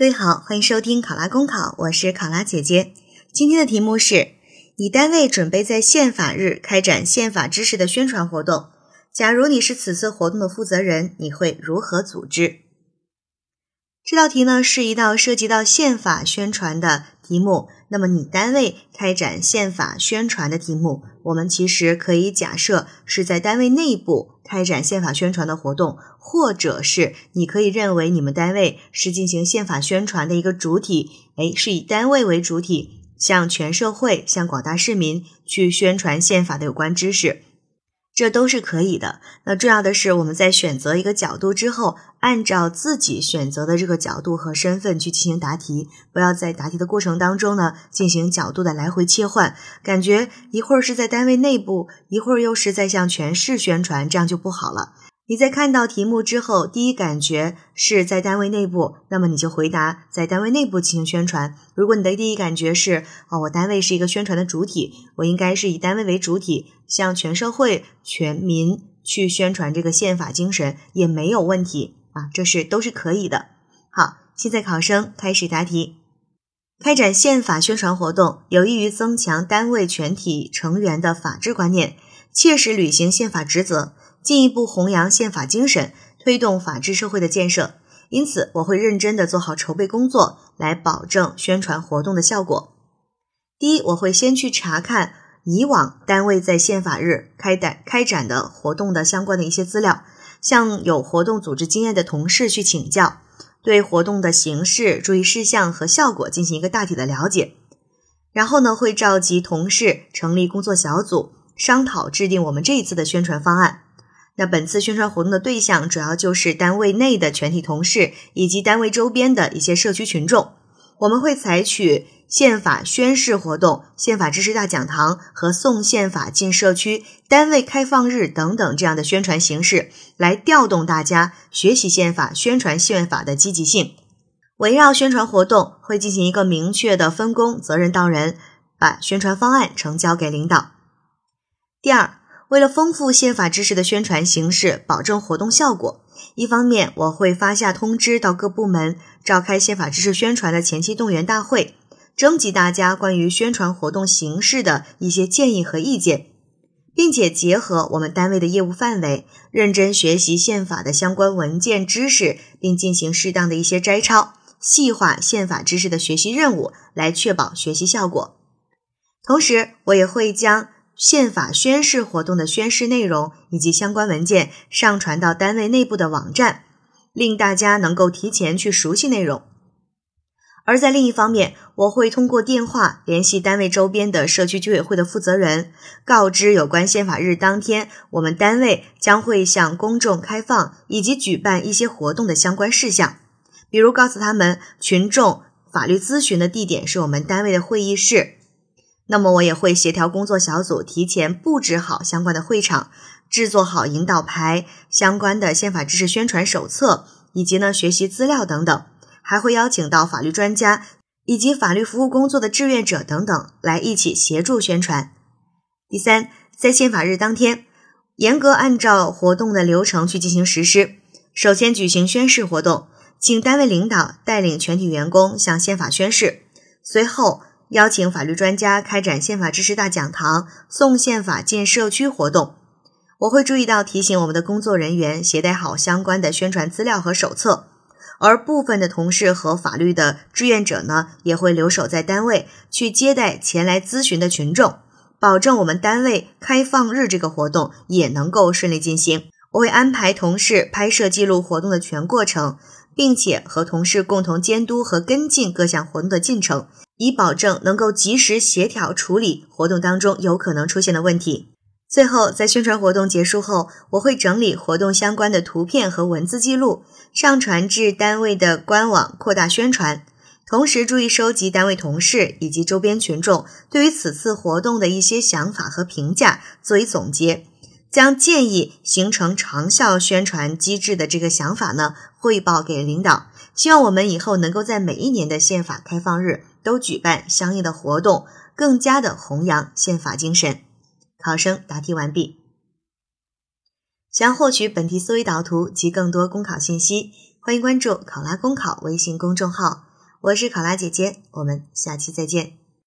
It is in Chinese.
各位好，欢迎收听考拉公考，我是考拉姐姐。今天的题目是：你单位准备在宪法日开展宪法知识的宣传活动，假如你是此次活动的负责人，你会如何组织？这道题呢是一道涉及到宪法宣传的题目。那么你单位开展宪法宣传的题目，我们其实可以假设是在单位内部开展宪法宣传的活动，或者是你可以认为你们单位是进行宪法宣传的一个主体，哎，是以单位为主体，向全社会、向广大市民去宣传宪法的有关知识。这都是可以的。那重要的是，我们在选择一个角度之后，按照自己选择的这个角度和身份去进行答题，不要在答题的过程当中呢进行角度的来回切换，感觉一会儿是在单位内部，一会儿又是在向全市宣传，这样就不好了。你在看到题目之后，第一感觉是在单位内部，那么你就回答在单位内部进行宣传。如果你的第一感觉是哦，我单位是一个宣传的主体，我应该是以单位为主体，向全社会、全民去宣传这个宪法精神，也没有问题啊，这是都是可以的。好，现在考生开始答题。开展宪法宣传活动，有益于增强单位全体成员的法治观念，切实履行宪法职责。进一步弘扬宪法精神，推动法治社会的建设。因此，我会认真的做好筹备工作，来保证宣传活动的效果。第一，我会先去查看以往单位在宪法日开展开展的活动的相关的一些资料，向有活动组织经验的同事去请教，对活动的形式、注意事项和效果进行一个大体的了解。然后呢，会召集同事成立工作小组，商讨制定我们这一次的宣传方案。那本次宣传活动的对象主要就是单位内的全体同事以及单位周边的一些社区群众。我们会采取宪法宣誓活动、宪法知识大讲堂和送宪法进社区、单位开放日等等这样的宣传形式，来调动大家学习宪法、宣传宪法的积极性。围绕宣传活动，会进行一个明确的分工，责任到人，把宣传方案呈交给领导。第二。为了丰富宪法知识的宣传形式，保证活动效果，一方面我会发下通知到各部门，召开宪法知识宣传的前期动员大会，征集大家关于宣传活动形式的一些建议和意见，并且结合我们单位的业务范围，认真学习宪法的相关文件知识，并进行适当的一些摘抄，细化宪法知识的学习任务，来确保学习效果。同时，我也会将。宪法宣誓活动的宣誓内容以及相关文件上传到单位内部的网站，令大家能够提前去熟悉内容。而在另一方面，我会通过电话联系单位周边的社区居委会的负责人，告知有关宪法日当天我们单位将会向公众开放以及举办一些活动的相关事项，比如告诉他们群众法律咨询的地点是我们单位的会议室。那么我也会协调工作小组提前布置好相关的会场，制作好引导牌、相关的宪法知识宣传手册以及呢学习资料等等，还会邀请到法律专家以及法律服务工作的志愿者等等来一起协助宣传。第三，在宪法日当天，严格按照活动的流程去进行实施。首先举行宣誓活动，请单位领导带领全体员工向宪法宣誓，随后。邀请法律专家开展宪法知识大讲堂、送宪法进社区活动，我会注意到提醒我们的工作人员携带好相关的宣传资料和手册，而部分的同事和法律的志愿者呢，也会留守在单位去接待前来咨询的群众，保证我们单位开放日这个活动也能够顺利进行。我会安排同事拍摄记录活动的全过程，并且和同事共同监督和跟进各项活动的进程。以保证能够及时协调处理活动当中有可能出现的问题。最后，在宣传活动结束后，我会整理活动相关的图片和文字记录，上传至单位的官网，扩大宣传。同时，注意收集单位同事以及周边群众对于此次活动的一些想法和评价，作为总结，将建议形成长效宣传机制的这个想法呢，汇报给领导。希望我们以后能够在每一年的宪法开放日。都举办相应的活动，更加的弘扬宪法精神。考生答题完毕。想要获取本题思维导图及更多公考信息，欢迎关注“考拉公考”微信公众号。我是考拉姐姐，我们下期再见。